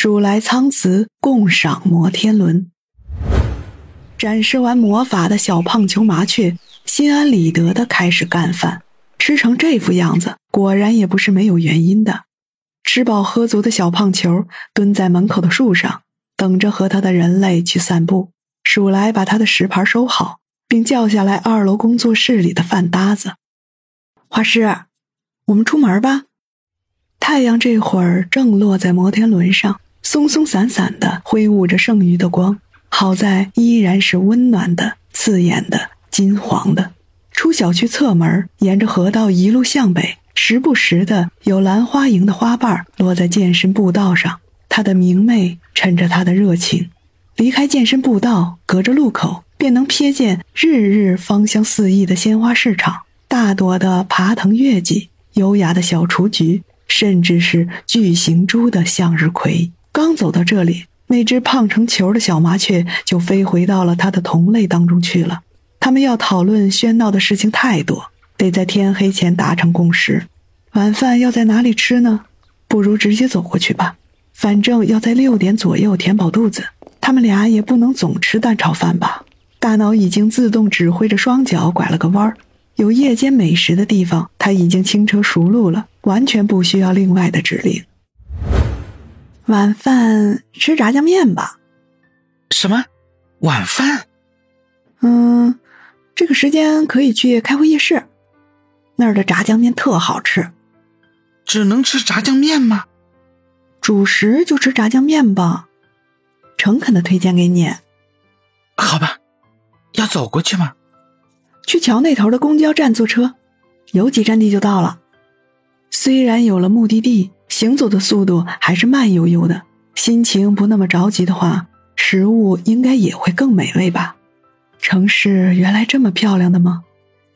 鼠来仓辞共赏摩天轮。展示完魔法的小胖球麻雀心安理得的开始干饭，吃成这副样子，果然也不是没有原因的。吃饱喝足的小胖球蹲在门口的树上，等着和他的人类去散步。鼠来把他的食盘收好，并叫下来二楼工作室里的饭搭子。画师，我们出门吧。太阳这会儿正落在摩天轮上。松松散散的挥舞着剩余的光，好在依然是温暖的、刺眼的、金黄的。出小区侧门，沿着河道一路向北，时不时的有兰花楹的花瓣落在健身步道上，它的明媚衬着他的热情。离开健身步道，隔着路口便能瞥见日日芳香四溢的鲜花市场，大朵的爬藤月季，优雅的小雏菊，甚至是巨型株的向日葵。刚走到这里，那只胖成球的小麻雀就飞回到了它的同类当中去了。他们要讨论喧闹的事情太多，得在天黑前达成共识。晚饭要在哪里吃呢？不如直接走过去吧，反正要在六点左右填饱肚子。他们俩也不能总吃蛋炒饭吧？大脑已经自动指挥着双脚拐了个弯儿。有夜间美食的地方，他已经轻车熟路了，完全不需要另外的指令。晚饭吃炸酱面吧。什么？晚饭？嗯，这个时间可以去开会议室，那儿的炸酱面特好吃。只能吃炸酱面吗？主食就吃炸酱面吧，诚恳的推荐给你。好吧，要走过去吗？去桥那头的公交站坐车，有几站地就到了。虽然有了目的地。行走的速度还是慢悠悠的，心情不那么着急的话，食物应该也会更美味吧。城市原来这么漂亮的吗？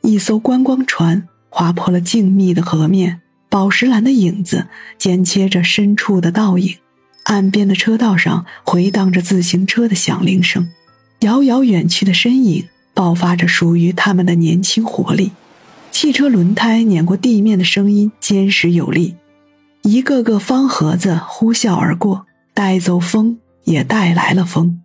一艘观光船划破了静谧的河面，宝石蓝的影子剪切着深处的倒影。岸边的车道上回荡着自行车的响铃声，遥遥远去的身影爆发着属于他们的年轻活力。汽车轮胎碾过地面的声音坚实有力。一个个方盒子呼啸而过，带走风，也带来了风。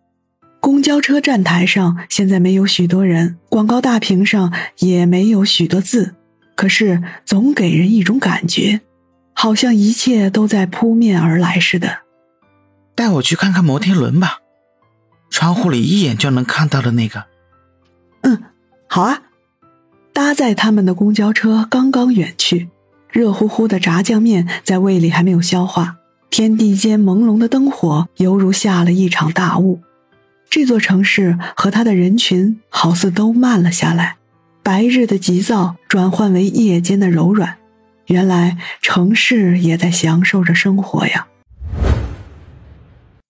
公交车站台上现在没有许多人，广告大屏上也没有许多字，可是总给人一种感觉，好像一切都在扑面而来似的。带我去看看摩天轮吧，窗户里一眼就能看到的那个。嗯，好啊。搭载他们的公交车刚刚远去。热乎乎的炸酱面在胃里还没有消化，天地间朦胧的灯火犹如下了一场大雾，这座城市和它的人群好似都慢了下来，白日的急躁转换为夜间的柔软。原来城市也在享受着生活呀。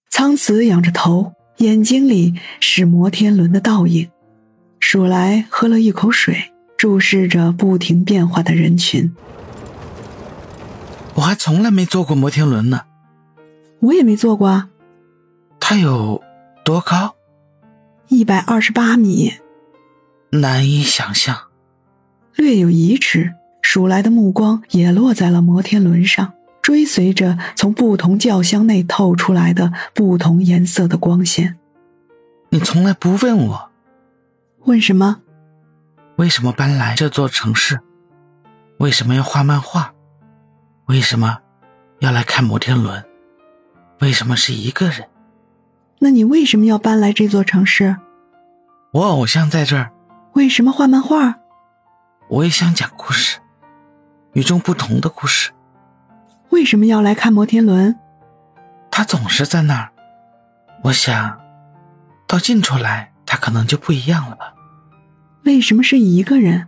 苍慈仰着头，眼睛里是摩天轮的倒影。鼠来喝了一口水，注视着不停变化的人群。我还从来没坐过摩天轮呢，我也没坐过啊。它有多高？一百二十八米，难以想象。略有疑迟，数来的目光也落在了摩天轮上，追随着从不同轿厢内透出来的不同颜色的光线。你从来不问我，问什么？为什么搬来这座城市？为什么要画漫画？为什么要来看摩天轮？为什么是一个人？那你为什么要搬来这座城市？我偶像在这儿。为什么画漫画？我也想讲故事，与众不同的故事。为什么要来看摩天轮？他总是在那儿。我想到近处来，他可能就不一样了吧？为什么是一个人？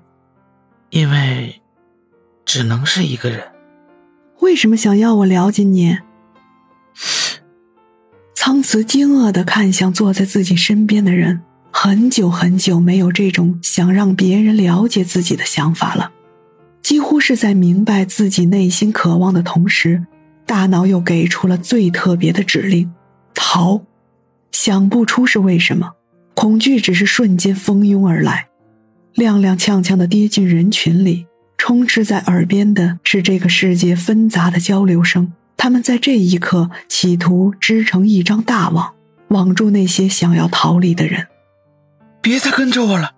因为只能是一个人。为什么想要我了解你？苍慈惊愕的看向坐在自己身边的人，很久很久没有这种想让别人了解自己的想法了。几乎是在明白自己内心渴望的同时，大脑又给出了最特别的指令：逃。想不出是为什么，恐惧只是瞬间蜂拥而来，踉踉跄跄的跌进人群里。充斥在耳边的是这个世界纷杂的交流声。他们在这一刻企图织成一张大网，网住那些想要逃离的人。别再跟着我了。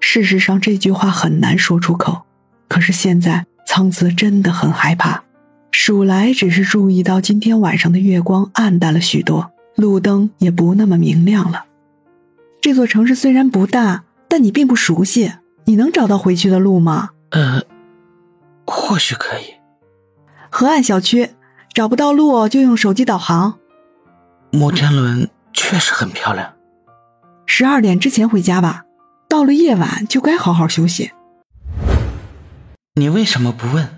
事实上，这句话很难说出口。可是现在，苍慈真的很害怕。鼠来只是注意到今天晚上的月光暗淡了许多，路灯也不那么明亮了。这座城市虽然不大，但你并不熟悉，你能找到回去的路吗？呃，或许可以。河岸小区找不到路就用手机导航。摩天轮确实很漂亮。十二点之前回家吧，到了夜晚就该好好休息。你为什么不问？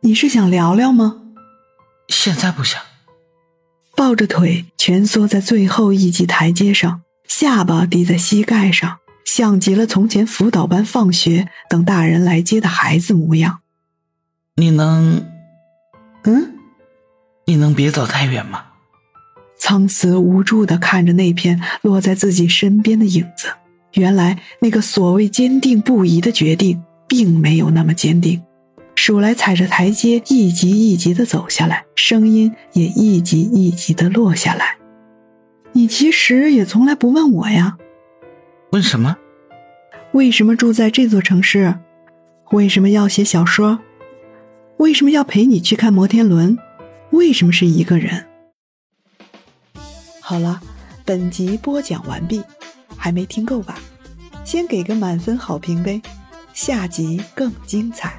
你是想聊聊吗？现在不想。抱着腿蜷缩在最后一级台阶上，下巴抵在膝盖上。像极了从前辅导班放学等大人来接的孩子模样。你能，嗯，你能别走太远吗？苍慈无助的看着那片落在自己身边的影子。原来那个所谓坚定不移的决定，并没有那么坚定。鼠来踩着台阶一级一级的走下来，声音也一级一级的落下来。你其实也从来不问我呀。问什么？为什么住在这座城市？为什么要写小说？为什么要陪你去看摩天轮？为什么是一个人？好了，本集播讲完毕，还没听够吧？先给个满分好评呗，下集更精彩。